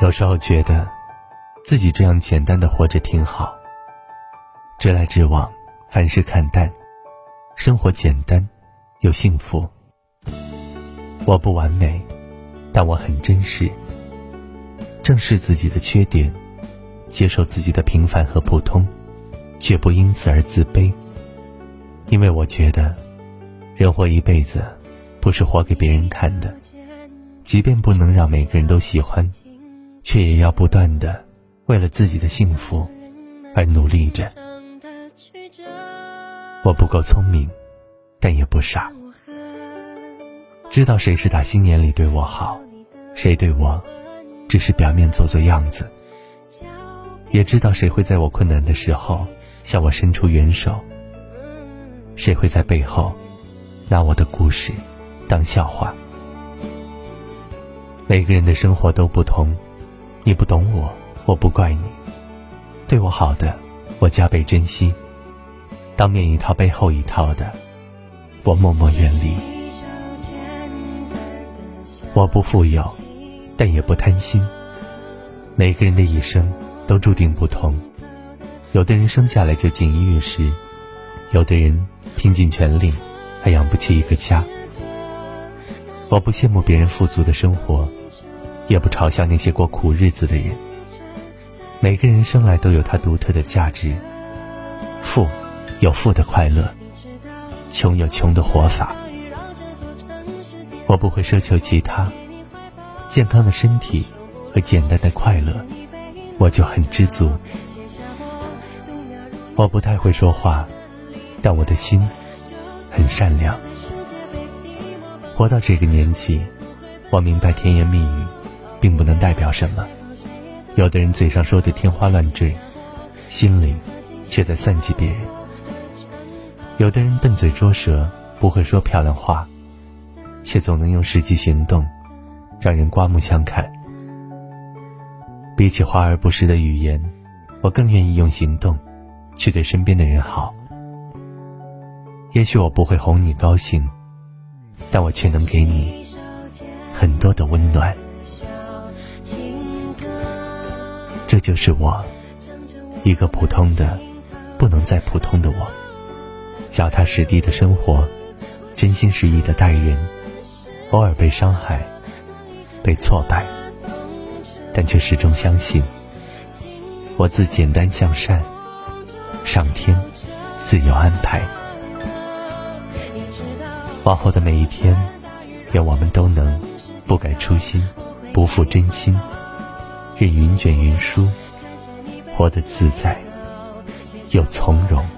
有时候觉得，自己这样简单的活着挺好。直来直往，凡事看淡，生活简单又幸福。我不完美，但我很真实。正视自己的缺点，接受自己的平凡和普通，绝不因此而自卑。因为我觉得，人活一辈子，不是活给别人看的。即便不能让每个人都喜欢，却也要不断的为了自己的幸福而努力着。我不够聪明，但也不傻，知道谁是打心眼里对我好，谁对我只是表面做做样子，也知道谁会在我困难的时候向我伸出援手，谁会在背后拿我的故事当笑话。每个人的生活都不同，你不懂我，我不怪你，对我好的，我加倍珍惜。当面一套背后一套的，我默默远离。我不富有，但也不贪心。每个人的一生都注定不同，有的人生下来就锦衣玉食，有的人拼尽全力还养不起一个家。我不羡慕别人富足的生活，也不嘲笑那些过苦日子的人。每个人生来都有他独特的价值，富。有富的快乐，穷有穷的活法。我不会奢求其他，健康的身体和简单的快乐，我就很知足。我不太会说话，但我的心很善良。活到这个年纪，我明白甜言蜜语并不能代表什么。有的人嘴上说的天花乱坠，心里却在算计别人。有的人笨嘴拙舌，不会说漂亮话，却总能用实际行动让人刮目相看。比起华而不实的语言，我更愿意用行动去对身边的人好。也许我不会哄你高兴，但我却能给你很多的温暖。这就是我，一个普通的不能再普通的我。脚踏实地的生活，真心实意的待人，偶尔被伤害，被挫败，但却始终相信，我自简单向善，上天自有安排。往后的每一天，愿我们都能不改初心，不负真心，任云卷云舒，活得自在又从容。